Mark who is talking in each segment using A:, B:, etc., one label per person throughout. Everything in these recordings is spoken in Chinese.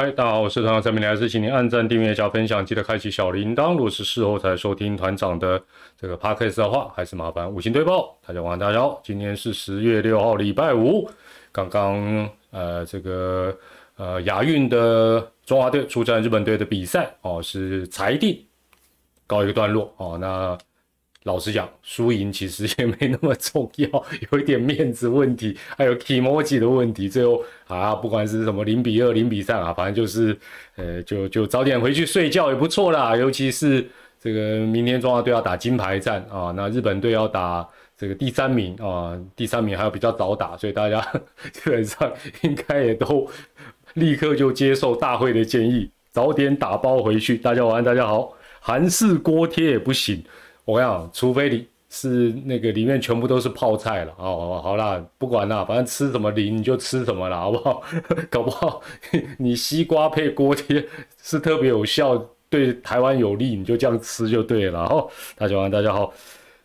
A: 嗨，大家好，我是团长陈明，还是请您按赞、订阅、加分享，记得开启小铃铛。如果是事后才收听团长的这个 podcast 的话，还是麻烦五星推报。大家晚上，大家好，今天是十月六号，礼拜五。刚刚呃，这个呃亚运的中华队出战日本队的比赛哦，是裁定告一个段落哦。那老实讲，输赢其实也没那么重要，有一点面子问题，还有 emoji 的问题。最后啊，不管是什么零比二、零比三啊，反正就是，呃，就就早点回去睡觉也不错啦。尤其是这个明天中华队要打金牌战啊，那日本队要打这个第三名啊，第三名还要比较早打，所以大家 基本上应该也都立刻就接受大会的建议，早点打包回去。大家晚安，大家好，韩式锅贴也不行。我跟你讲，除非你是那个里面全部都是泡菜了，哦，好啦，不管啦，反正吃什么零你就吃什么了，好不好？搞不好 你西瓜配锅贴是特别有效，对台湾有利，你就这样吃就对了。哦，大家好，大家好，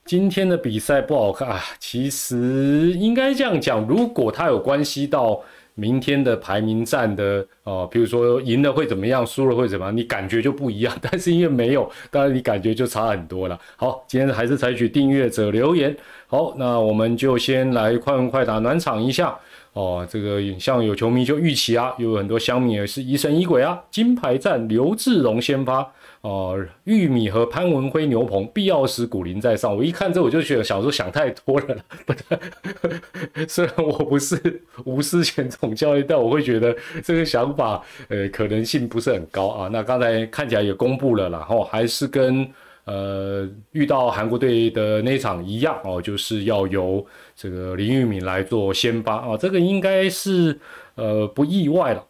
A: 今天的比赛不好看啊，其实应该这样讲，如果它有关系到。明天的排名战的哦，比如说赢了会怎么样，输了会怎么样，你感觉就不一样。但是因为没有，当然你感觉就差很多了。好，今天还是采取订阅者留言。好，那我们就先来快问快答暖场一下。哦，这个像有球迷就预期啊，有很多乡民也是疑神疑鬼啊。金牌战刘志荣先发。哦，玉米和潘文辉牛棚，必要时古林在上。我一看这，我就觉得小时候想太多了。不对，虽然我不是吴思前总教练，但我会觉得这个想法，呃，可能性不是很高啊。那刚才看起来也公布了，然后还是跟呃遇到韩国队的那场一样哦，就是要由这个林玉敏来做先发啊。这个应该是呃不意外了。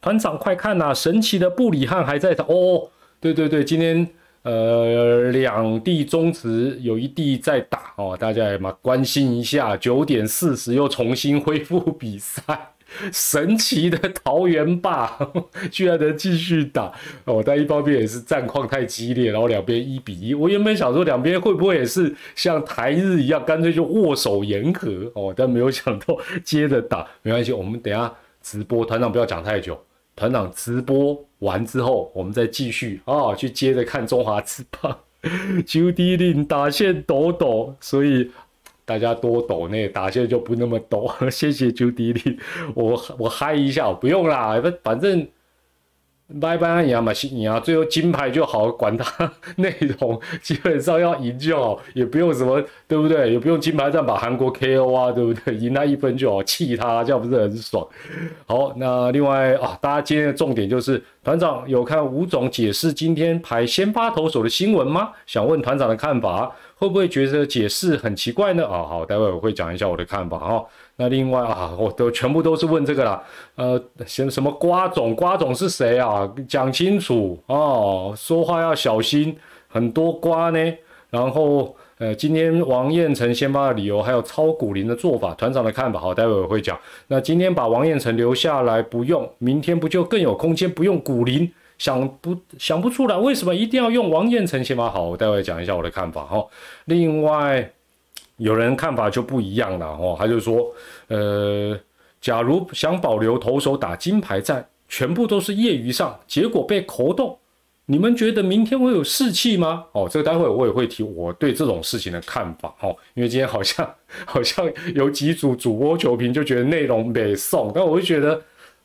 A: 团长快看呐，神奇的布里汉还在哦。对对对，今天呃两地中职有一地在打哦，大家也嘛关心一下。九点四十又重新恢复比赛，神奇的桃园霸 居然能继续打哦。但一方面也是战况太激烈，然后两边一比一。我原本想说两边会不会也是像台日一样，干脆就握手言和哦，但没有想到接着打。没关系，我们等下直播，团长不要讲太久。团长直播完之后，我们再继续啊，去接着看中华之棒。九 D 令打线抖抖，所以大家多抖呢打线就不那么抖。谢谢九 D 令，我我嗨一下，不用啦，反正。拜拜一样嘛，赢啊，最后金牌就好，管他 内容，基本上要赢就好，也不用什么，对不对？也不用金牌战把韩国 KO 啊，对不对？赢他一分就好，气他，这样不是很爽？好，那另外啊，大家今天的重点就是团长有看吴总解释今天排先发投手的新闻吗？想问团长的看法，会不会觉得解释很奇怪呢？啊，好，待会我会讲一下我的看法哈。那另外啊，我都全部都是问这个啦，呃，什什么瓜总，瓜总是谁啊？讲清楚哦，说话要小心，很多瓜呢。然后呃，今天王彦成先发的理由，还有超股林的做法，团长的看法，好，待会我会讲。那今天把王彦成留下来不用，明天不就更有空间不用股林？想不想不出来，为什么一定要用王彦成先发？好，我待会讲一下我的看法哈。另外。有人看法就不一样了哦，他就说，呃，假如想保留投手打金牌战，全部都是业余上，结果被扣动，你们觉得明天会有士气吗？哦，这个待会我也会提我对这种事情的看法哦，因为今天好像 好像有几组主播球评就觉得内容没送，但我就觉得。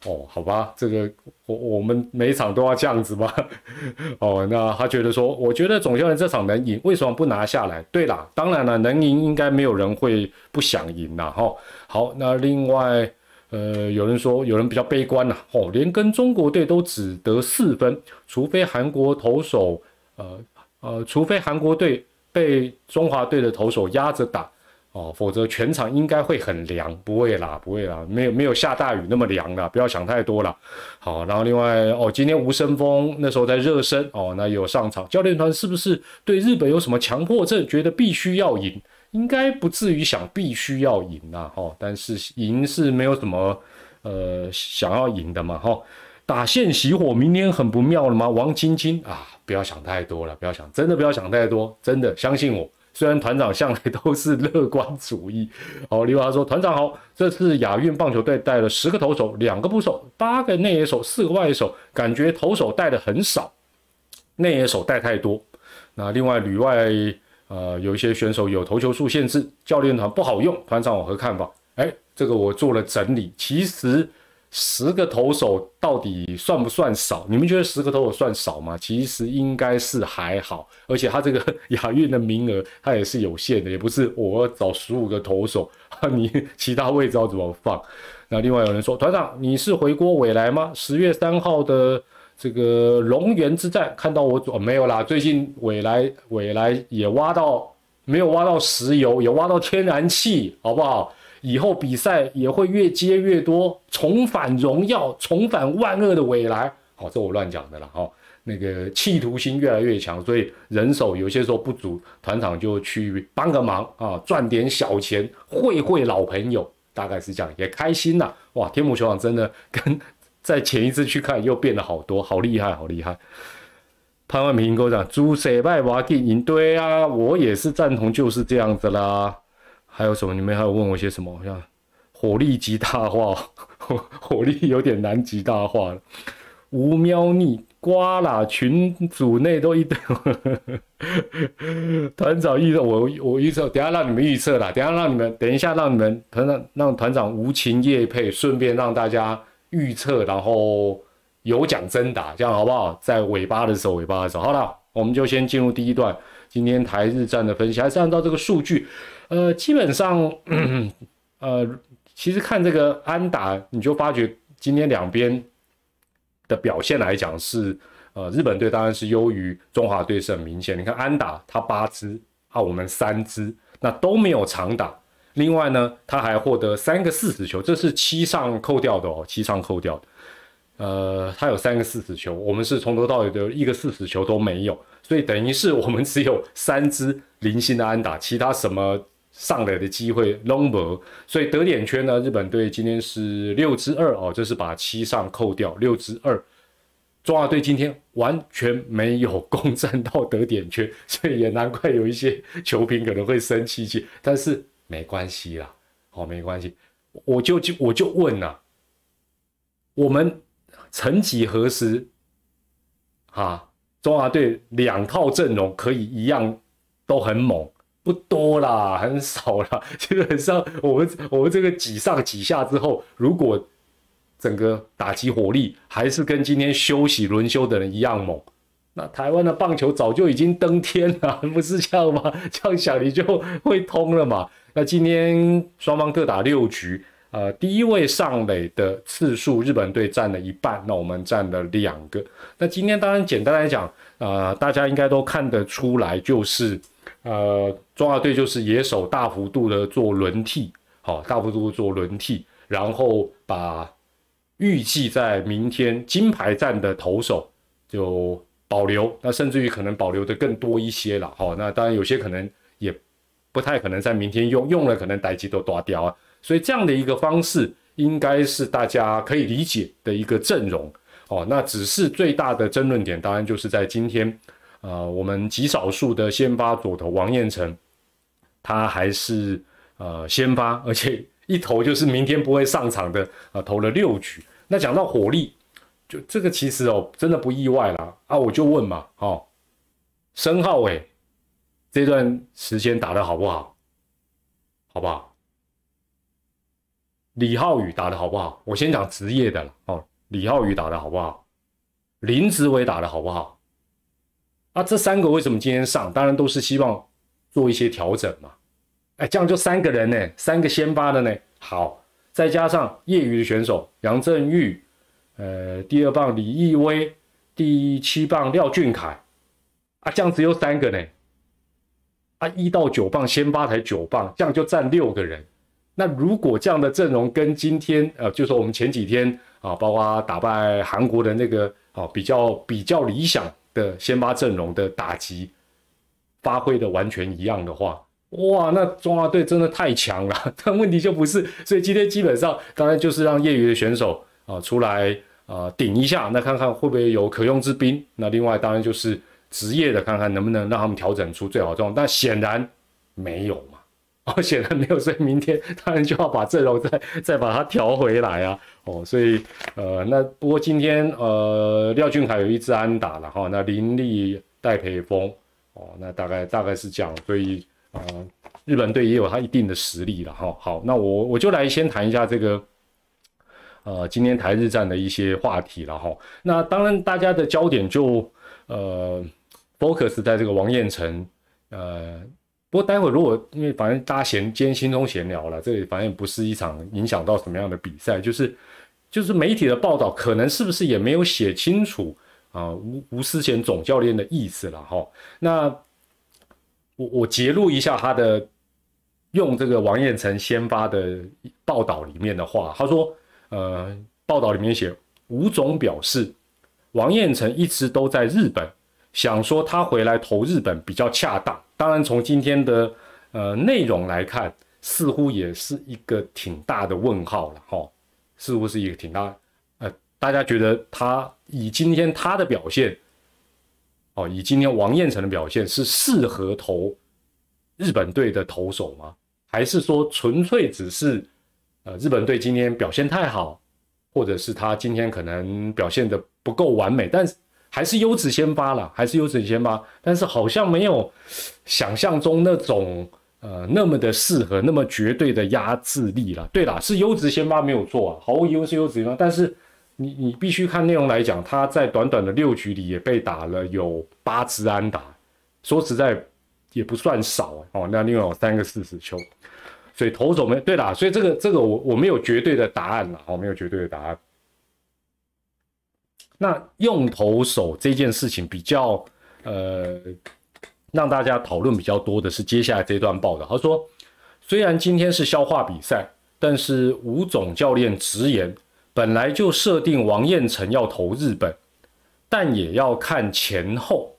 A: 哦，好吧，这个我我们每场都要这样子吗？哦，那他觉得说，我觉得总教练这场能赢，为什么不拿下来？对啦，当然了，能赢应该没有人会不想赢啦。哈。好，那另外，呃，有人说有人比较悲观呐，哦，连跟中国队都只得四分，除非韩国投手，呃呃，除非韩国队被中华队的投手压着打。哦，否则全场应该会很凉，不会啦，不会啦，没有没有下大雨那么凉啦，不要想太多了。好，然后另外哦，今天吴声峰那时候在热身哦，那有上场，教练团是不是对日本有什么强迫症，觉得必须要赢？应该不至于想必须要赢呐，哈，但是赢是没有什么呃想要赢的嘛，哈。打线熄火，明天很不妙了吗？王晶晶啊，不要想太多了，不要想，真的不要想太多，真的相信我。虽然团长向来都是乐观主义。好，李华说：“团长好，这次亚运棒球队带了十个投手，两个捕手，八个内野手，四个外野手，感觉投手带的很少，内野手带太多。那另外旅外呃有一些选手有投球数限制，教练团不好用。团长有何看法？哎，这个我做了整理，其实。”十个投手到底算不算少？你们觉得十个投手算少吗？其实应该是还好，而且他这个 亚运的名额他也是有限的，也不是我找十五个投手，你其他位置要怎么放？那另外有人说，团长你是回国未来吗？十月三号的这个龙源之战看到我没有啦？最近未来未来也挖到没有挖到石油，也挖到天然气，好不好？以后比赛也会越接越多，重返荣耀，重返万恶的未来。好，这我乱讲的了哈。那个企图心越来越强，所以人手有些时候不足，团长就去帮个忙啊，赚点小钱，会会老朋友，大概是这样，也开心呐。哇，天母球场真的跟 在前一次去看又变了好多，好厉害，好厉害。潘万平跟我讲，朱塞拜瓦电影，对啊，我也是赞同，就是这样子啦。还有什么？你们还有问我些什么？像火力极大化，火力有点难极大化了。无喵腻瓜啦，群组内都一堆。团长预测，我我预测，等下让你们预测啦。等下让你们，等一下让你们团长让团长无情夜配，顺便让大家预测，然后有奖征答，这样好不好？在尾巴的时候，尾巴的时候，好了，我们就先进入第一段。今天台日战的分析，还是按照这个数据。呃，基本上，呃，其实看这个安打，你就发觉今天两边的表现来讲是，呃，日本队当然是优于中华队是很明显。你看安打他八支，啊，我们三支，那都没有长打。另外呢，他还获得三个四十球，这是七上扣掉的哦，七上扣掉的。呃，他有三个四十球，我们是从头到尾的一个四十球都没有，所以等于是我们只有三支零星的安打，其他什么。上来的机会 number，所以得点圈呢，日本队今天是六之二哦，这是把七上扣掉六之二。中华队今天完全没有攻占到得点圈，所以也难怪有一些球评可能会生气气，但是没关系啦，好 没关系，我就就我就问呐，我们曾几何时，啊，中华队两套阵容可以一样都很猛。不多啦，很少啦。基本上，我们我们这个几上几下之后，如果整个打击火力还是跟今天休息轮休的人一样猛，那台湾的棒球早就已经登天了，不是这样吗？这样想你就会通了嘛。那今天双方各打六局，呃，第一位上垒的次数，日本队占了一半，那我们占了两个。那今天当然简单来讲，呃，大家应该都看得出来，就是。呃，中华队就是野手大幅度的做轮替，好，大幅度做轮替，然后把预计在明天金牌战的投手就保留，那甚至于可能保留的更多一些了，好，那当然有些可能也不太可能在明天用，用了可能待机都断掉啊，所以这样的一个方式应该是大家可以理解的一个阵容，哦，那只是最大的争论点，当然就是在今天。呃，我们极少数的先发左投王彦成，他还是呃先发，而且一投就是明天不会上场的呃，投了六局。那讲到火力，就这个其实哦，真的不意外啦啊，我就问嘛，哦，申浩伟这段时间打的好不好？好不好？李浩宇打的好不好？我先讲职业的了哦，李浩宇打的好不好？林子伟打的好不好？那这三个为什么今天上？当然都是希望做一些调整嘛。哎，这样就三个人呢，三个先发的呢。好，再加上业余的选手杨振玉，呃，第二棒李毅威，第七棒廖俊凯。啊，这样只有三个呢。啊，一到九棒先发才九棒，这样就占六个人。那如果这样的阵容跟今天，呃，就说我们前几天啊，包括打败韩国的那个啊，比较比较理想。的先发阵容的打击发挥的完全一样的话，哇，那中华队真的太强了。但问题就不是，所以今天基本上当然就是让业余的选手啊出来啊顶一下，那看看会不会有可用之兵。那另外当然就是职业的，看看能不能让他们调整出最好状态。但显然没有？哦，显然没有，所以明天当然就要把阵容再再把它调回来啊。哦，所以呃，那不过今天呃，廖俊凯有一支安打了哈，那林立戴培峰哦，那大概大概是这样，所以呃，日本队也有他一定的实力了哈。好，那我我就来先谈一下这个呃，今天台日战的一些话题了哈。那当然大家的焦点就呃。focus 在这个王彦辰，呃，不过待会如果因为反正大家闲今天轻松闲聊了，这里反正不是一场影响到什么样的比赛，就是就是媒体的报道可能是不是也没有写清楚啊吴吴思贤总教练的意思了哈。那我我揭露一下他的用这个王彦辰先发的报道里面的话，他说，呃，报道里面写吴总表示，王彦辰一直都在日本。想说他回来投日本比较恰当，当然从今天的呃内容来看，似乎也是一个挺大的问号了哈，似乎是一个挺大，呃，大家觉得他以今天他的表现，哦，以今天王彦辰的表现是适合投日本队的投手吗？还是说纯粹只是呃日本队今天表现太好，或者是他今天可能表现的不够完美，但是。还是优质先发了，还是优质先发，但是好像没有想象中那种呃那么的适合，那么绝对的压制力了。对啦，是优质先发没有错啊，毫无疑问是优质先发。但是你你必须看内容来讲，他在短短的六局里也被打了有八支安打，说实在也不算少哦。那另外有三个四十球，所以投手没对啦，所以这个这个我我没有绝对的答案了，哦，没有绝对的答案。那用投手这件事情比较，呃，让大家讨论比较多的是接下来这段报道。他说，虽然今天是消化比赛，但是吴总教练直言，本来就设定王彦辰要投日本，但也要看前后。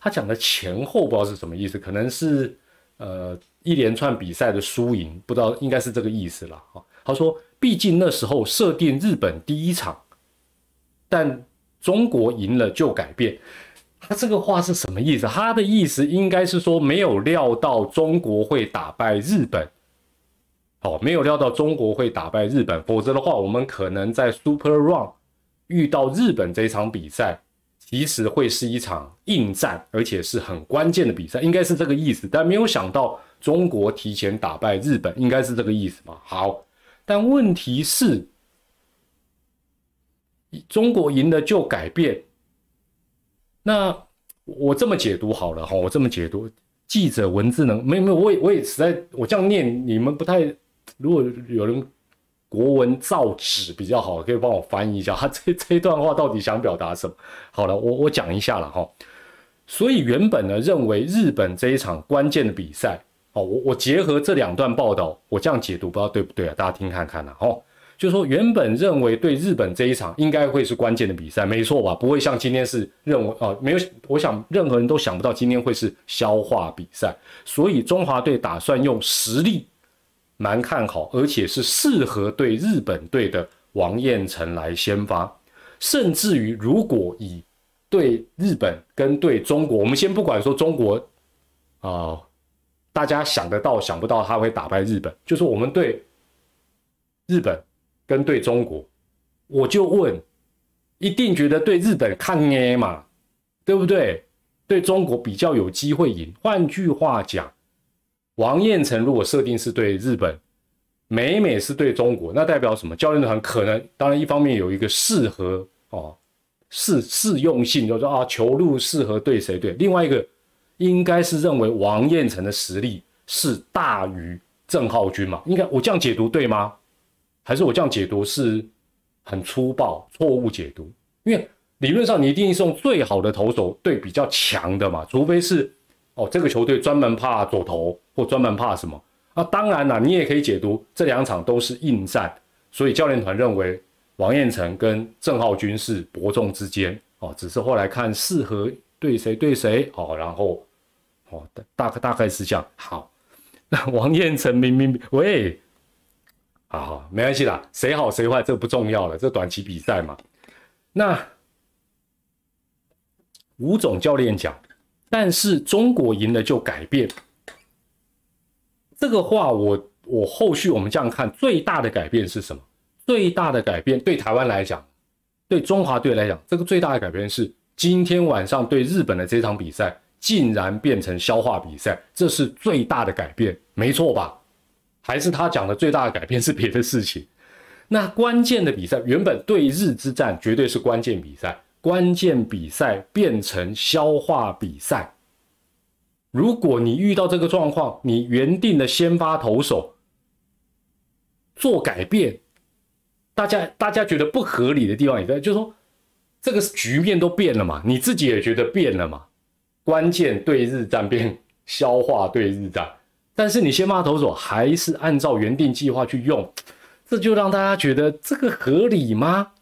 A: 他讲的前后不知道是什么意思，可能是呃一连串比赛的输赢，不知道应该是这个意思了啊。他说，毕竟那时候设定日本第一场，但。中国赢了就改变，他这个话是什么意思？他的意思应该是说没有料到中国会打败日本，哦，没有料到中国会打败日本，否则的话，我们可能在 Super Run 遇到日本这场比赛，其实会是一场硬战，而且是很关键的比赛，应该是这个意思。但没有想到中国提前打败日本，应该是这个意思吧？好，但问题是。中国赢了就改变，那我这么解读好了哈，我这么解读，记者文字能没有没有，我也我也实在我这样念你们不太，如果有人国文造纸比较好，可以帮我翻译一下，他 这这段话到底想表达什么？好了，我我讲一下了哈，所以原本呢认为日本这一场关键的比赛，哦，我我结合这两段报道，我这样解读不知道对不对啊？大家听看看呐，哦。就说原本认为对日本这一场应该会是关键的比赛，没错吧？不会像今天是认为啊，没有，我想任何人都想不到今天会是消化比赛，所以中华队打算用实力蛮看好，而且是适合对日本队的王彦辰来先发，甚至于如果以对日本跟对中国，我们先不管说中国啊，大家想得到想不到他会打败日本，就是我们对日本。跟对中国，我就问，一定觉得对日本抗 A 嘛，对不对？对中国比较有机会赢。换句话讲，王彦辰如果设定是对日本，美美是对中国，那代表什么？教练团可能当然一方面有一个适合哦适适用性，就是说啊球路适合对谁对。另外一个应该是认为王彦辰的实力是大于郑浩君嘛？应该我这样解读对吗？还是我这样解读是很粗暴、错误解读，因为理论上你一定是用最好的投手对比较强的嘛，除非是哦这个球队专门怕左投或专门怕什么啊？当然啦，你也可以解读这两场都是硬战，所以教练团认为王彦辰跟郑浩君是伯仲之间哦，只是后来看适合对谁对谁哦，然后哦大大概大概是这样。好，那王彦辰明明喂。啊，没关系啦，谁好谁坏这不重要了，这短期比赛嘛。那吴总教练讲，但是中国赢了就改变。这个话我我后续我们这样看，最大的改变是什么？最大的改变对台湾来讲，对中华队来讲，这个最大的改变是今天晚上对日本的这场比赛竟然变成消化比赛，这是最大的改变，没错吧？还是他讲的最大的改变是别的事情？那关键的比赛原本对日之战绝对是关键比赛，关键比赛变成消化比赛。如果你遇到这个状况，你原定的先发投手做改变，大家大家觉得不合理的地方也在，就是说这个局面都变了嘛，你自己也觉得变了嘛。关键对日战变消化对日战，但是你先发投手还是按照原定计划去用，这就让大家觉得这个合理吗？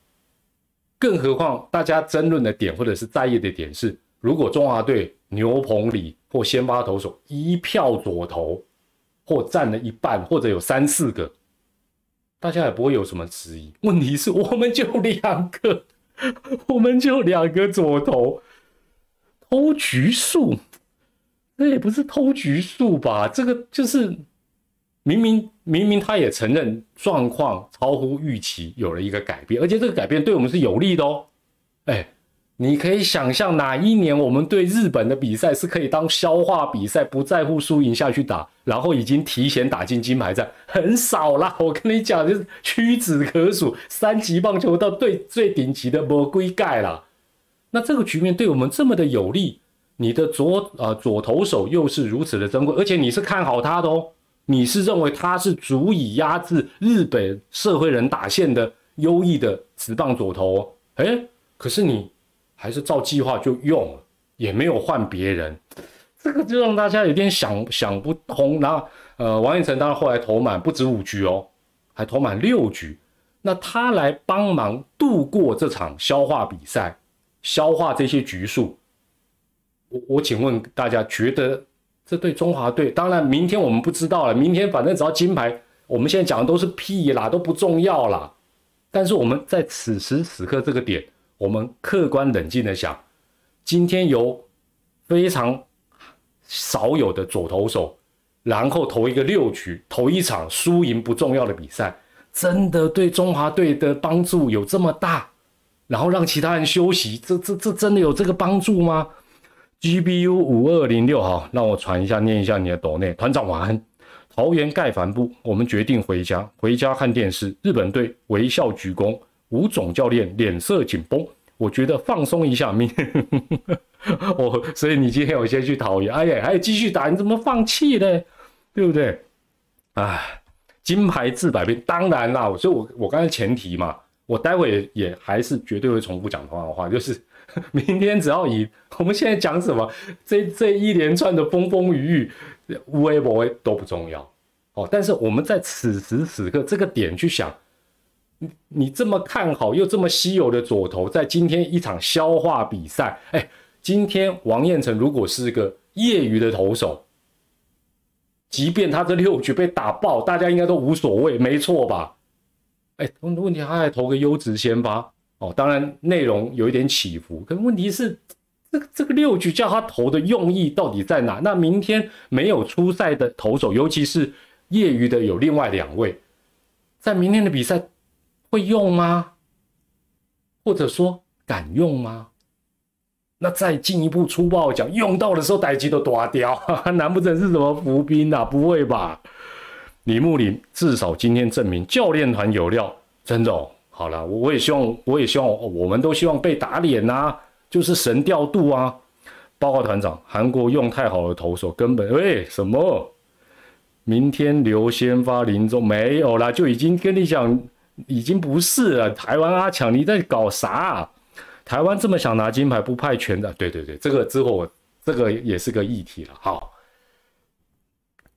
A: 更何况大家争论的点或者是在意的点是，如果中华队牛棚里。或先发投手一票左投，或占了一半，或者有三四个，大家也不会有什么质疑。问题是我们就两个，我们就两个左投，投局数，那也不是偷局数吧？这个就是明明明明他也承认状况超乎预期，有了一个改变，而且这个改变对我们是有利的哦，哎。你可以想象哪一年我们对日本的比赛是可以当消化比赛，不在乎输赢下去打，然后已经提前打进金牌战，很少啦。我跟你讲，就是屈指可数，三级棒球到最最顶级的魔鬼盖啦。那这个局面对我们这么的有利，你的左呃左投手又是如此的珍贵，而且你是看好他的哦，你是认为他是足以压制日本社会人打线的优异的直棒左投。哎，可是你。还是照计划就用了，也没有换别人，这个就让大家有点想想不通。然后，呃，王彦成当然后来投满不止五局哦，还投满六局。那他来帮忙度过这场消化比赛，消化这些局数。我我请问大家，觉得这对中华队？当然，明天我们不知道了。明天反正只要金牌，我们现在讲的都是屁啦，都不重要啦。但是我们在此时此刻这个点。我们客观冷静的想，今天有非常少有的左投手，然后投一个六局，投一场输赢不重要的比赛，真的对中华队的帮助有这么大？然后让其他人休息，这这这真的有这个帮助吗？GBU 五二零六哈，让我传一下，念一下你的抖内团长晚安。桃园盖帆布，我们决定回家，回家看电视。日本队微笑鞠躬。吴总教练脸色紧绷，我觉得放松一下，明 我所以你今天有先去桃园，哎呀，还继续打，你怎么放弃呢？对不对？哎，金牌治百病，当然啦，所以我我刚才前提嘛，我待会也还是绝对会重复讲同样的话，就是 明天只要赢，我们现在讲什么，这这一连串的风风雨雨，无为不为都不重要哦，但是我们在此时此刻这个点去想。你你这么看好又这么稀有的左投，在今天一场消化比赛，哎，今天王彦成如果是个业余的投手，即便他这六局被打爆，大家应该都无所谓，没错吧？哎，问题他还投个优质先发哦，当然内容有一点起伏，可问题是这个这个六局叫他投的用意到底在哪？那明天没有出赛的投手，尤其是业余的有另外两位，在明天的比赛。会用吗？或者说敢用吗？那再进一步粗暴讲，用到的时候逮鸡都抓掉，难不成是什么伏兵啊？不会吧？李木林至少今天证明教练团有料，真的哦。好了，我也希望，我也希望，我们都希望被打脸呐，就是神调度啊。报告团长，韩国用太好的投手，根本喂什么？明天刘先发林中没有啦，就已经跟你讲。已经不是了，台湾阿强，你在搞啥？台湾这么想拿金牌，不派全的？对对对，这个之后这个也是个议题了。好，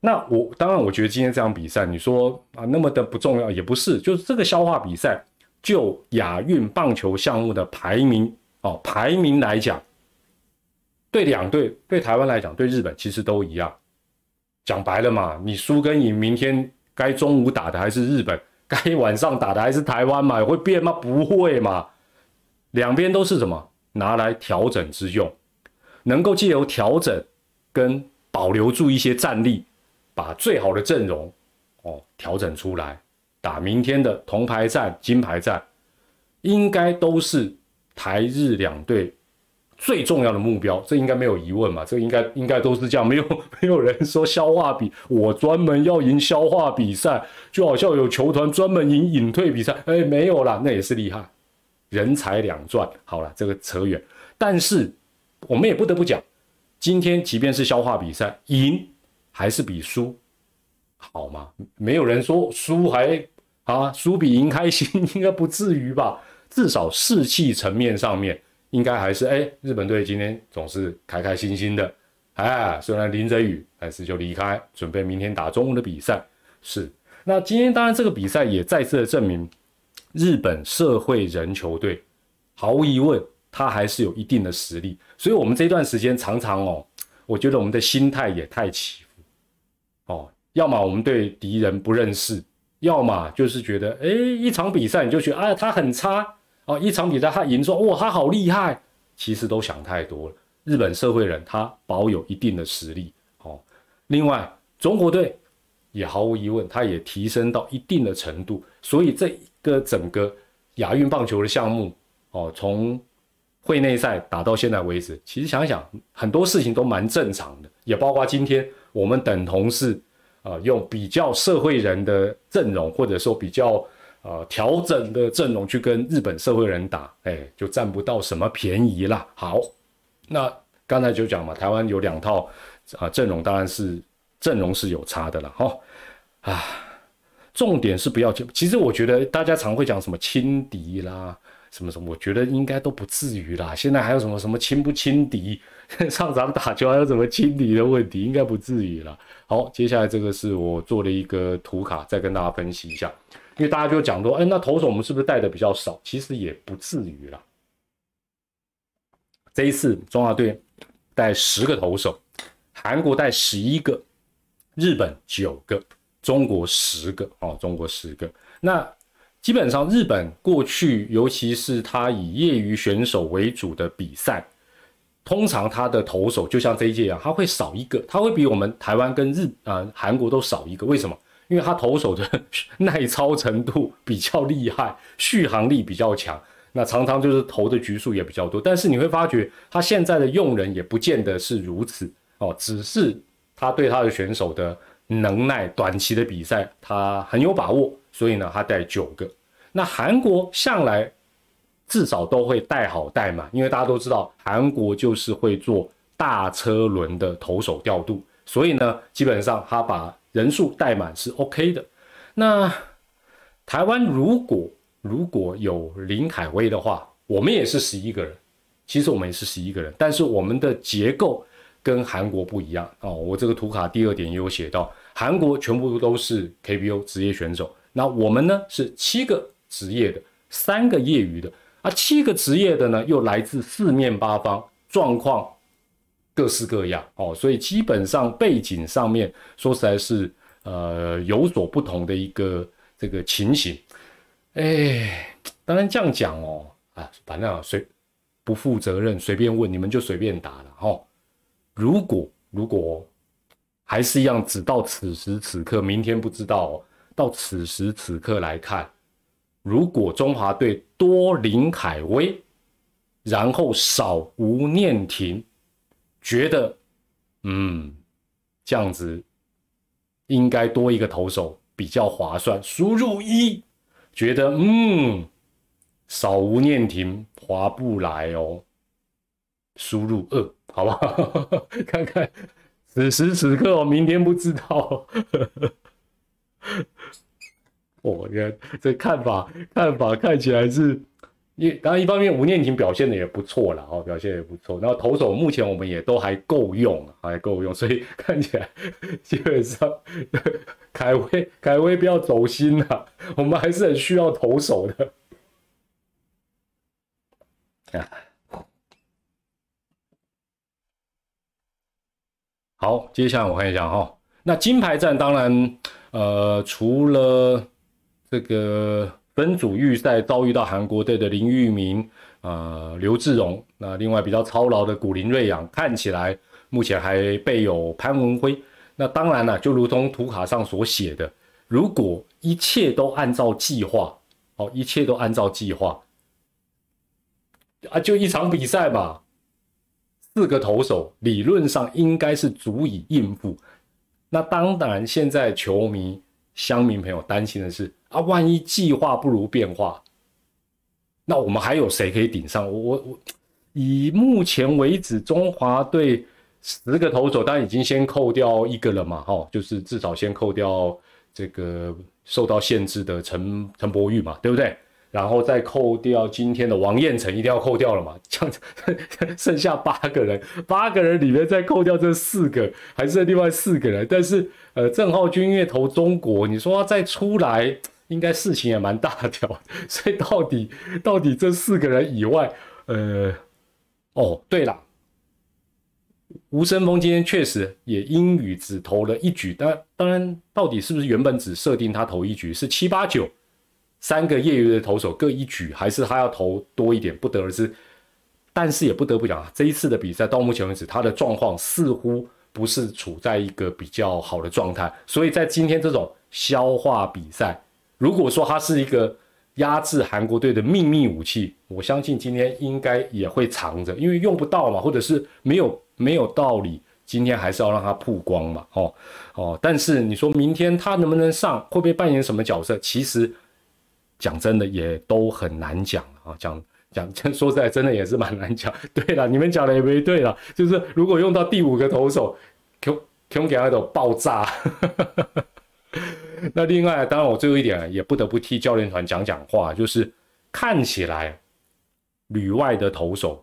A: 那我当然我觉得今天这场比赛，你说啊那么的不重要，也不是，就是这个消化比赛，就亚运棒球项目的排名哦，排名来讲，对两队，对台湾来讲，对日本其实都一样。讲白了嘛，你输跟赢，明天该中午打的还是日本。该晚上打的还是台湾嘛？会变吗？不会嘛。两边都是什么？拿来调整之用，能够借由调整跟保留住一些战力，把最好的阵容哦调整出来，打明天的铜牌战、金牌战，应该都是台日两队最重要的目标，这应该没有疑问嘛？这应该应该都是这样，没有 没有人说消化比，我专门要赢消化比赛，就好像有球团专门赢隐退比赛，哎，没有啦，那也是厉害，人财两赚。好了，这个扯远，但是我们也不得不讲。今天即便是消化比赛，赢还是比输好吗？没有人说输还啊，输比赢开心，应该不至于吧？至少士气层面上面，应该还是哎，日本队今天总是开开心心的，哎，虽然淋着雨，但是就离开，准备明天打中午的比赛。是，那今天当然这个比赛也再次的证明，日本社会人球队毫无疑问。他还是有一定的实力，所以我们这段时间常常哦，我觉得我们的心态也太起伏哦，要么我们对敌人不认识，要么就是觉得，哎，一场比赛你就觉得，哎，他很差哦，一场比赛他赢，说哇，他好厉害，其实都想太多了。日本社会人他保有一定的实力哦，另外中国队也毫无疑问，他也提升到一定的程度，所以这个整个亚运棒球的项目哦，从会内赛打到现在为止，其实想想很多事情都蛮正常的，也包括今天我们等同是，呃，用比较社会人的阵容，或者说比较呃调整的阵容去跟日本社会人打，哎，就占不到什么便宜啦。好，那刚才就讲嘛，台湾有两套啊阵容，当然是阵容是有差的了哈。啊，重点是不要其实我觉得大家常会讲什么轻敌啦。什么什么？我觉得应该都不至于啦。现在还有什么什么轻不轻敌？上场打球还有什么轻敌的问题？应该不至于啦。好，接下来这个是我做的一个图卡，再跟大家分析一下。因为大家就讲说，哎，那投手我们是不是带的比较少？其实也不至于啦。这一次中华队带十个投手，韩国带十一个，日本九个，中国十个哦，中国十个。那基本上，日本过去，尤其是他以业余选手为主的比赛，通常他的投手就像这一届一样，他会少一个，他会比我们台湾跟日啊韩国都少一个。为什么？因为他投手的耐操程度比较厉害，续航力比较强，那常常就是投的局数也比较多。但是你会发觉，他现在的用人也不见得是如此哦，只是他对他的选手的能耐，短期的比赛他很有把握。所以呢，他带九个。那韩国向来至少都会带好带满，因为大家都知道韩国就是会做大车轮的投手调度，所以呢，基本上他把人数带满是 OK 的。那台湾如果如果有林凯威的话，我们也是十一个人，其实我们也是十一个人，但是我们的结构跟韩国不一样哦。我这个图卡第二点也有写到，韩国全部都是 KBO 职业选手。那我们呢是七个职业的，三个业余的，啊，七个职业的呢又来自四面八方，状况各式各样哦，所以基本上背景上面说实在是呃有所不同的一个这个情形，哎，当然这样讲哦，啊，反正随不负责任，随便问你们就随便答了哈。如果如果还是一样，只到此时此刻，明天不知道。到此时此刻来看，如果中华队多林凯威，然后少吴念婷，觉得嗯这样子应该多一个投手比较划算。输入一，觉得嗯少吴念婷划不来哦。输入二，好不好？看看此时此刻，我明天不知道。我看这看法看法看起来是，一当然一方面吴念婷表现的也不错了哦，表现也不错。然后投手目前我们也都还够用，还够用，所以 看起来基本上凯威凯威不要走心了，我们还是很需要投手的。啊，好，接下来我看一下哈，那金牌战当然呃除了。这个分组预赛遭遇到韩国队的林玉明、呃刘志荣，那另外比较操劳的古林瑞阳，看起来目前还备有潘文辉。那当然了，就如同图卡上所写的，如果一切都按照计划，哦，一切都按照计划，啊，就一场比赛嘛，四个投手理论上应该是足以应付。那当然，现在球迷、乡民朋友担心的是啊，万一计划不如变化，那我们还有谁可以顶上？我我我，以目前为止，中华队。十个投手，当然已经先扣掉一个了嘛，哈，就是至少先扣掉这个受到限制的陈陈柏宇嘛，对不对？然后再扣掉今天的王彦成，一定要扣掉了嘛，这样子 剩下八个人，八个人里面再扣掉这四个，还剩另外四个人。但是呃，郑浩君因为投中国，你说他再出来，应该事情也蛮大条，所以到底到底这四个人以外，呃，哦，对了。吴森峰今天确实也英语只投了一局，但当然，到底是不是原本只设定他投一局，是七八九三个业余的投手各一局，还是他要投多一点，不得而知。但是也不得不讲啊，这一次的比赛到目前为止，他的状况似乎不是处在一个比较好的状态。所以在今天这种消化比赛，如果说他是一个压制韩国队的秘密武器，我相信今天应该也会藏着，因为用不到嘛，或者是没有。没有道理，今天还是要让他曝光嘛，哦哦，但是你说明天他能不能上，会不会扮演什么角色？其实讲真的也都很难讲啊，讲讲 说实在，真的也是蛮难讲。对了，你们讲的也没对了，就是如果用到第五个投手，Q Q 给他的爆炸。那另外，当然我最后一点也不得不替教练团讲讲话，就是看起来旅外的投手。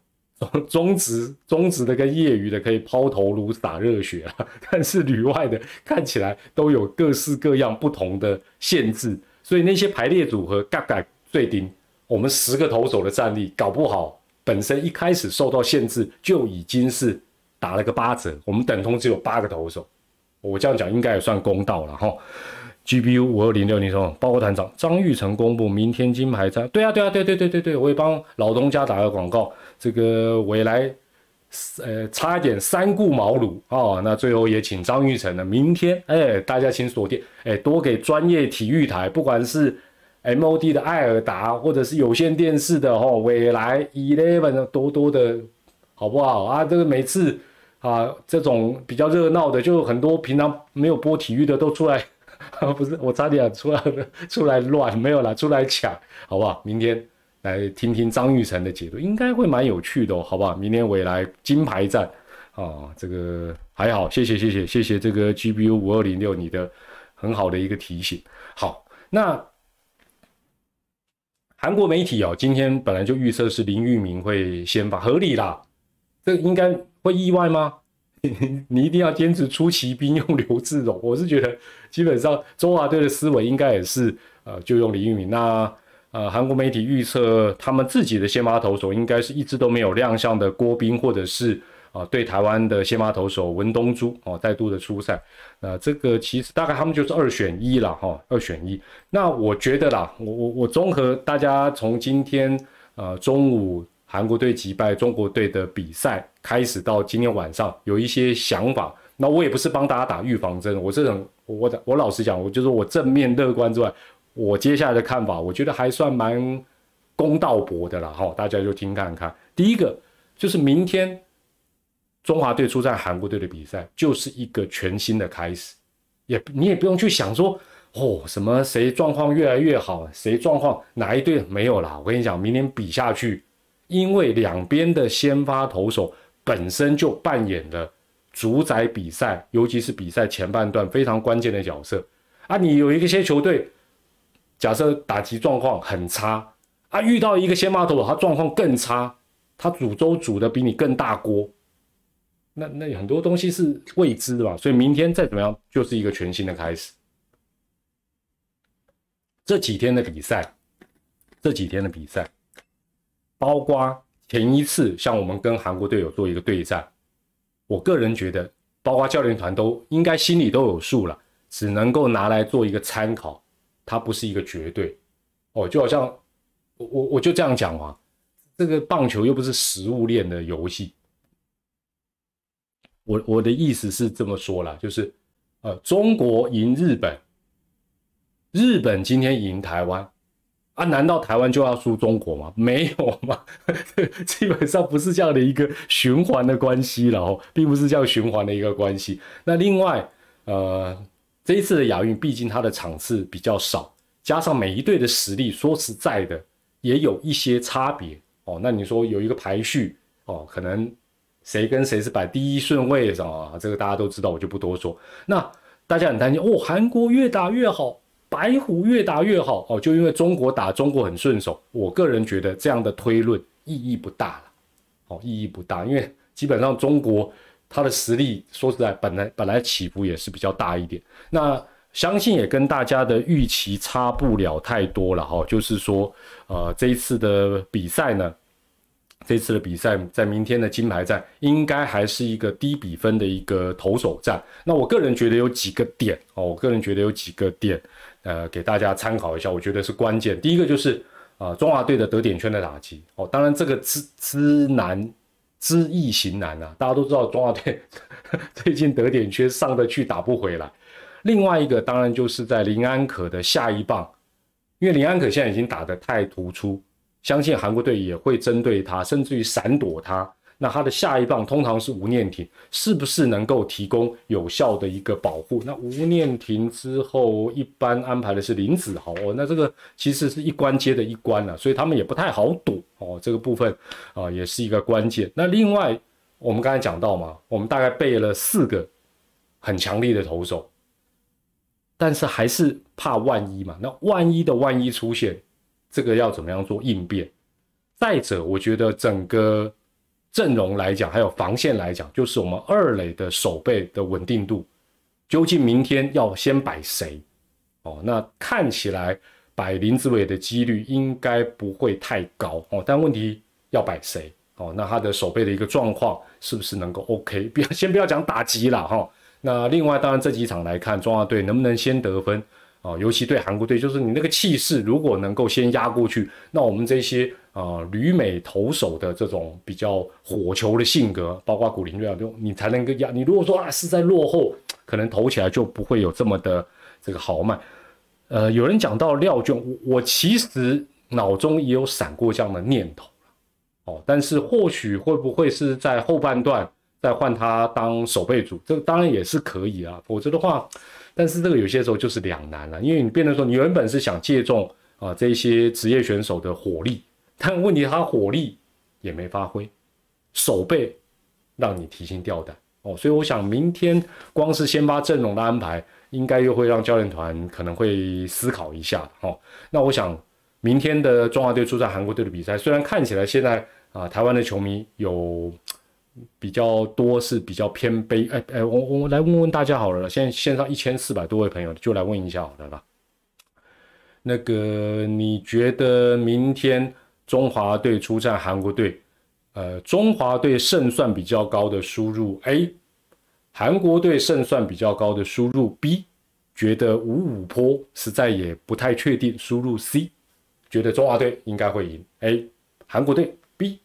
A: 中职、中职的跟业余的可以抛头颅洒热血啊，但是旅外的看起来都有各式各样不同的限制，所以那些排列组合，嘎嘎最顶，我们十个投手的战力搞不好本身一开始受到限制就已经是打了个八折，我们等同只有八个投手，我这样讲应该也算公道了哈。GBU 五二零六，你说包括团长张玉成公布明天金牌战，对啊对啊对对对对对，我也帮老东家打个广告。这个未来，呃，差一点三顾茅庐啊，那最后也请张玉成呢，明天，哎，大家请锁定，哎，多给专业体育台，不管是 MOD 的艾尔达，或者是有线电视的哦，未来 Eleven 多多的，好不好啊？这个每次啊，这种比较热闹的，就很多平常没有播体育的都出来，不是，我差点出来出来乱，没有啦，出来抢，好不好？明天。来听听张玉成的解读，应该会蛮有趣的哦，好不好？明天未来金牌战啊，这个还好，谢谢谢谢谢谢这个 GBU 五二零六你的很好的一个提醒。好，那韩国媒体哦，今天本来就预测是林玉明会先发，合理啦，这应该会意外吗？你一定要坚持出奇兵用刘志荣，我是觉得基本上中华队的思维应该也是呃，就用林玉明那。呃，韩国媒体预测他们自己的先发投手应该是一直都没有亮相的郭斌，或者是啊对台湾的先发投手文东珠哦再度的出赛。那这个其实大概他们就是二选一了哈，二选一。那我觉得啦，我我我综合大家从今天呃中午韩国队击败中国队的比赛开始到今天晚上有一些想法。那我也不是帮大家打预防针，我这种我我老实讲，我就是我正面乐观之外。我接下来的看法，我觉得还算蛮公道博的了哈，大家就听看看。第一个就是明天中华队出战韩国队的比赛，就是一个全新的开始，也你也不用去想说哦什么谁状况越来越好，谁状况哪一队没有啦。我跟你讲，明天比下去，因为两边的先发投手本身就扮演了主宰比赛，尤其是比赛前半段非常关键的角色啊。你有一些球队。假设打击状况很差啊，遇到一个先发投手，他状况更差，他煮粥煮的比你更大锅，那那很多东西是未知的嘛？所以明天再怎么样，就是一个全新的开始。这几天的比赛，这几天的比赛，包括前一次像我们跟韩国队友做一个对战，我个人觉得，包括教练团都应该心里都有数了，只能够拿来做一个参考。它不是一个绝对哦，就好像我我我就这样讲嘛，这个棒球又不是食物链的游戏。我我的意思是这么说啦，就是呃，中国赢日本，日本今天赢台湾，啊，难道台湾就要输中国吗？没有嘛，基本上不是这样的一个循环的关系了哦，并不是这样循环的一个关系。那另外，呃，这一次的亚运，毕竟它的场次比较少，加上每一队的实力，说实在的，也有一些差别哦。那你说有一个排序哦，可能。谁跟谁是摆第一顺位是吧？这个大家都知道，我就不多说。那大家很担心哦，韩国越打越好，白虎越打越好哦，就因为中国打中国很顺手。我个人觉得这样的推论意义不大了，哦，意义不大，因为基本上中国他的实力说实在，本来本来起伏也是比较大一点。那相信也跟大家的预期差不了太多了哈，就是说，呃，这一次的比赛呢。这次的比赛，在明天的金牌战，应该还是一个低比分的一个投手战。那我个人觉得有几个点哦，我个人觉得有几个点，呃，给大家参考一下，我觉得是关键。第一个就是啊，中华队的得点圈的打击哦，当然这个之之难知易行难啊，大家都知道中华队 最近得点圈上得去打不回来。另外一个当然就是在林安可的下一棒，因为林安可现在已经打得太突出。相信韩国队也会针对他，甚至于闪躲他。那他的下一棒通常是吴念婷，是不是能够提供有效的一个保护？那吴念婷之后一般安排的是林子豪哦，那这个其实是一关接的一关了，所以他们也不太好躲哦。这个部分啊也是一个关键。那另外我们刚才讲到嘛，我们大概备了四个很强力的投手，但是还是怕万一嘛？那万一的万一出现。这个要怎么样做应变？再者，我觉得整个阵容来讲，还有防线来讲，就是我们二垒的守备的稳定度，究竟明天要先摆谁？哦，那看起来摆林子伟的几率应该不会太高哦。但问题要摆谁？哦，那他的守备的一个状况是不是能够 OK？不要 先不要讲打击了哈。那另外，当然这几场来看，中华队能不能先得分？哦，尤其对韩国队，就是你那个气势，如果能够先压过去，那我们这些啊旅美投手的这种比较火球的性格，包括古林瑞啊，就你才能够压。你如果说啊是在落后，可能投起来就不会有这么的这个豪迈。呃，有人讲到廖俊，我我其实脑中也有闪过这样的念头哦，但是或许会不会是在后半段再换他当守备组，这当然也是可以啊，否则的话。但是这个有些时候就是两难了，因为你变成说你原本是想借重啊这些职业选手的火力，但问题他火力也没发挥，手背让你提心吊胆哦，所以我想明天光是先发阵容的安排，应该又会让教练团可能会思考一下哦。那我想明天的中华队出战韩国队的比赛，虽然看起来现在啊台湾的球迷有。比较多是比较偏悲，哎哎，我我来问问大家好了，现在线上一千四百多位朋友，就来问一下好了啦。那个你觉得明天中华队出战韩国队，呃，中华队胜算比较高的输入 A，韩国队胜算比较高的输入 B，觉得五五坡实在也不太确定，输入 C，觉得中华队应该会赢 A，韩国队 B，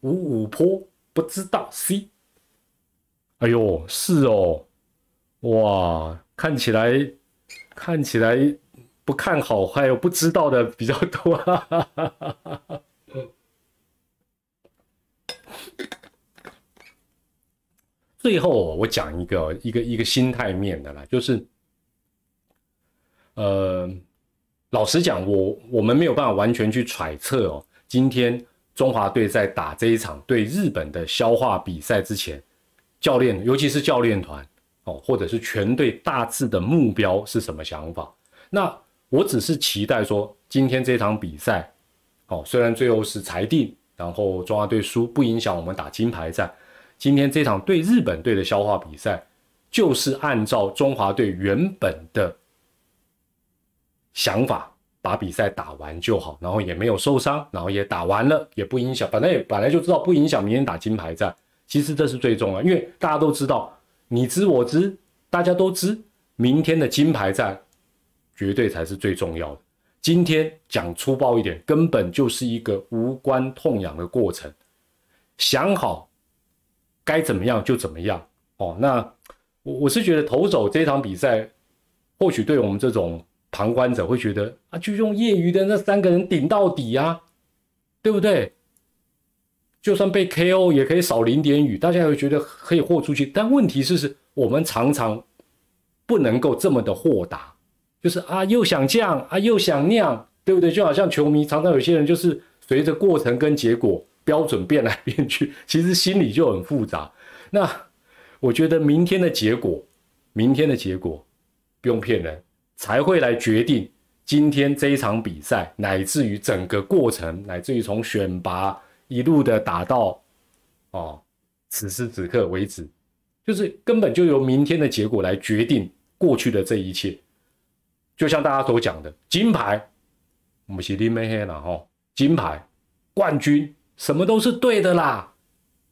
A: 五五坡。不知道 C，哎呦，是哦，哇，看起来看起来不看好，还有不知道的比较多。最后我讲一个一个一个心态面的啦，就是，呃，老实讲，我我们没有办法完全去揣测哦，今天。中华队在打这一场对日本的消化比赛之前，教练尤其是教练团哦，或者是全队大致的目标是什么想法？那我只是期待说，今天这场比赛哦，虽然最后是裁定，然后中华队输，不影响我们打金牌战。今天这场对日本队的消化比赛，就是按照中华队原本的想法。把比赛打完就好，然后也没有受伤，然后也打完了，也不影响。本来也本来就知道不影响明天打金牌战。其实这是最重要，因为大家都知道，你知我知，大家都知，明天的金牌战绝对才是最重要的。今天讲粗暴一点，根本就是一个无关痛痒的过程。想好该怎么样就怎么样哦。那我我是觉得投手这场比赛，或许对我们这种旁观者会觉得啊，就用业余的那三个人顶到底啊，对不对？就算被 KO 也可以少淋点雨，大家会觉得可以豁出去。但问题是，是我们常常不能够这么的豁达，就是啊，又想降啊，又想酿，对不对？就好像球迷常常有些人就是随着过程跟结果标准变来变去，其实心里就很复杂。那我觉得明天的结果，明天的结果不用骗人，才会来决定今天这一场比赛，乃至于整个过程，乃至于从选拔。一路的打到，哦，此时此刻为止，就是根本就由明天的结果来决定过去的这一切。就像大家所讲的，金牌，我们是林美黑了哈，金牌冠军，什么都是对的啦。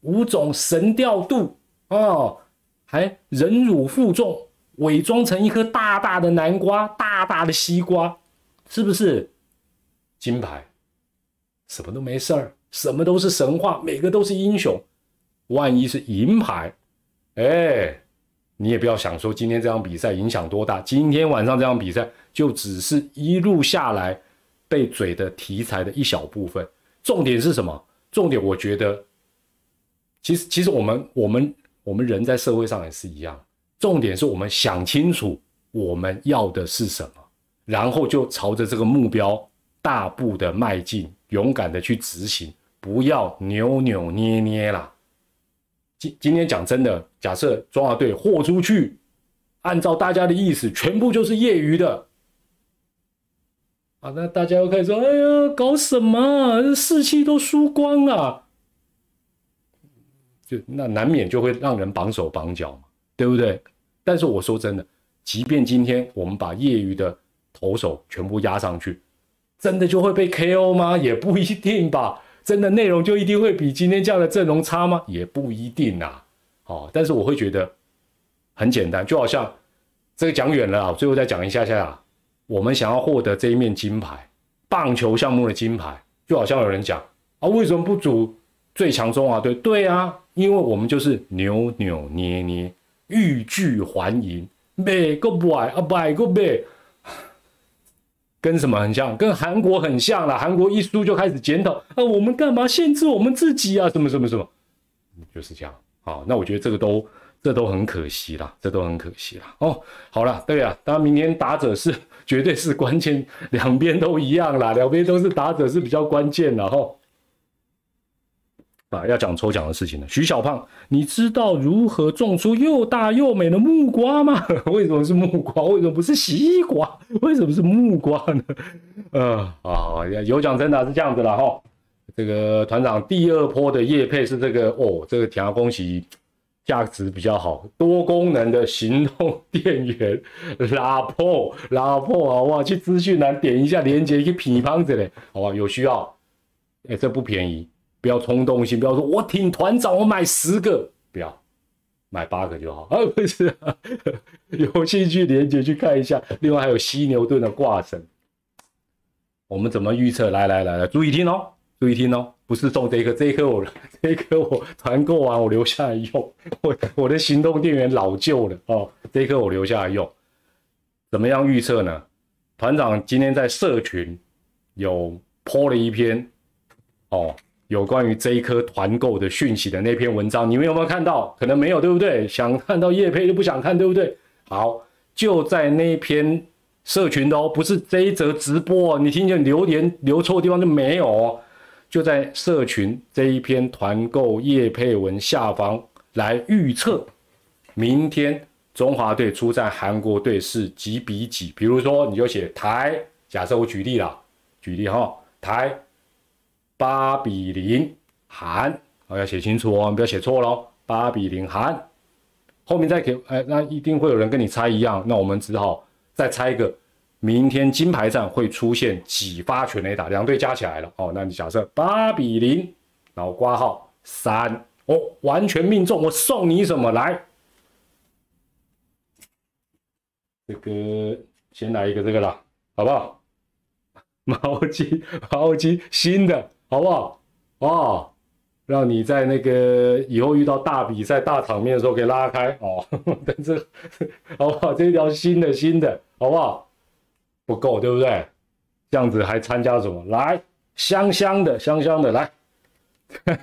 A: 五种神调度哦，还忍辱负重，伪装成一颗大大的南瓜，大大的西瓜，是不是？金牌，什么都没事儿。什么都是神话，每个都是英雄。万一是银牌，哎，你也不要想说今天这场比赛影响多大。今天晚上这场比赛就只是一路下来被嘴的题材的一小部分。重点是什么？重点我觉得，其实其实我们我们我们人在社会上也是一样。重点是我们想清楚我们要的是什么，然后就朝着这个目标大步的迈进，勇敢的去执行。不要扭扭捏捏啦！今今天讲真的，假设中华队豁出去，按照大家的意思，全部就是业余的啊，那大家又开始说：“哎呀，搞什么？这士气都输光了。”就那难免就会让人绑手绑脚嘛，对不对？但是我说真的，即便今天我们把业余的投手全部压上去，真的就会被 KO 吗？也不一定吧。真的内容就一定会比今天这样的阵容差吗？也不一定呐。哦，但是我会觉得很简单，就好像这个讲远了啊，最后再讲一下下啊。我们想要获得这一面金牌，棒球项目的金牌，就好像有人讲啊，为什么不组最强中华队？对啊，因为我们就是扭扭捏捏，欲拒还迎，每个不爱啊，百个买。跟什么很像？跟韩国很像了。韩国一输就开始检讨啊，我们干嘛限制我们自己啊？什么什么什么，就是这样。好，那我觉得这个都这都很可惜啦，这都很可惜啦。哦，好了，对啊，当然明天打者是绝对是关键，两边都一样啦，两边都是打者是比较关键的哈。啊，要讲抽奖的事情了。徐小胖，你知道如何种出又大又美的木瓜吗？为什么是木瓜？为什么不是西瓜？为什么是木瓜呢？呃，啊，有奖真的是这样子了哈。这个团长第二波的叶配是这个哦，这个田恭喜，价值比较好，多功能的行动 电源，拉破拉破，好不好？去资讯栏点一下链接，去品乓子嘞，好吧？有需要，哎，这不便宜。不要冲动性，不要说我挺团长，我买十个，不要买八个就好啊！不是，有兴趣连接去看一下。另外还有犀牛顿的挂绳，我们怎么预测？来来来来，注意听哦，注意听哦，不是中这一颗，这一颗我这一颗我团购完我留下来用，我 我的行动电源老旧了哦，这一颗我留下来用。怎么样预测呢？团长今天在社群有 po 了一篇哦。有关于这一颗团购的讯息的那篇文章，你们有没有看到？可能没有，对不对？想看到叶佩就不想看，对不对？好，就在那篇社群的哦，不是这一则直播，你听见留言留错地方就没有。就在社群这一篇团购叶佩文下方来预测，明天中华队出战韩国队是几比几？比如说，你就写台，假设我举例啦，举例哈，台。八比零韩，哦要写清楚哦，你不要写错喽。八比零韩，后面再给，哎，那一定会有人跟你猜一样，那我们只好再猜一个，明天金牌战会出现几发全垒打，两队加起来了，哦，那你假设八比零，然后挂号三，哦，完全命中，我送你什么来？这个先来一个这个啦，好不好？毛巾，毛巾，新的。好不好？哦，让你在那个以后遇到大比赛、大场面的时候可以拉开哦。但是 好不好？这一条新的新的好不好？不够对不对？这样子还参加什么？来香香的香香的来，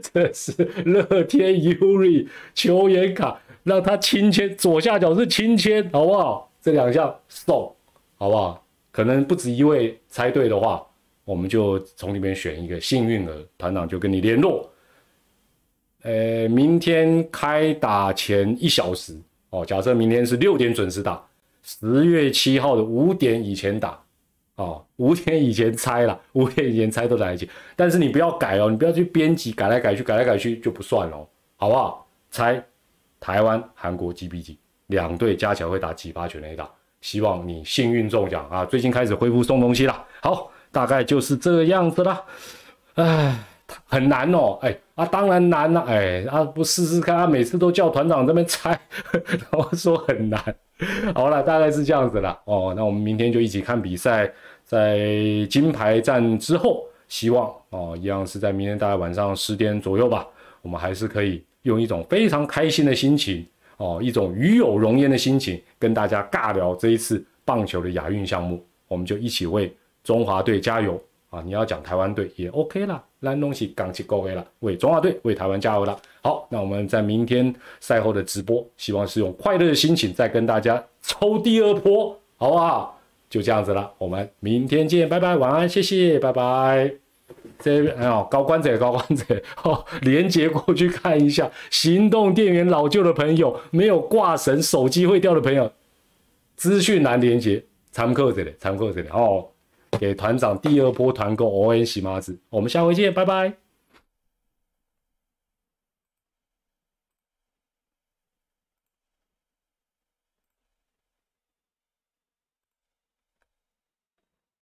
A: 这是乐天 Uri 球员卡，让他亲签，左下角是亲签，好不好？这两项送，好不好？可能不止一位猜对的话。我们就从里面选一个幸运儿，团长就跟你联络。呃，明天开打前一小时哦，假设明天是六点准时打，十月七号的五点以前打，哦，五点以前猜了，五点以前猜都来得及。但是你不要改哦，你不要去编辑改来改去，改来改去就不算了，好不好？猜台湾、韩国 G B G 两队加起来会打几发全垒打？希望你幸运中奖啊！最近开始恢复送东西了，好。大概就是这个样子啦，哎，很难哦，哎啊，当然难了，哎啊，不试试看，啊每次都叫团长这边猜，然后说很难，好了，大概是这样子了哦，那我们明天就一起看比赛，在金牌战之后，希望哦，一样是在明天大概晚上十点左右吧，我们还是可以用一种非常开心的心情哦，一种与有荣焉的心情，跟大家尬聊这一次棒球的亚运项目，我们就一起为。中华队加油啊！你要讲台湾队也 OK 啦，烂东西刚起够 A 了，为中华队为台湾加油了。好，那我们在明天赛后的直播，希望是用快乐的心情再跟大家抽第二波，好不好？就这样子了，我们明天见，拜拜，晚安，谢谢，拜拜。这边哎呦，高官者高官者，哦，连接过去看一下，行动电源老旧的朋友，没有挂绳，手机会掉的朋友，资讯栏连接，参考这里，参考这里哦。给团长第二波团购 O N 洗麻子，我们下回见，拜拜。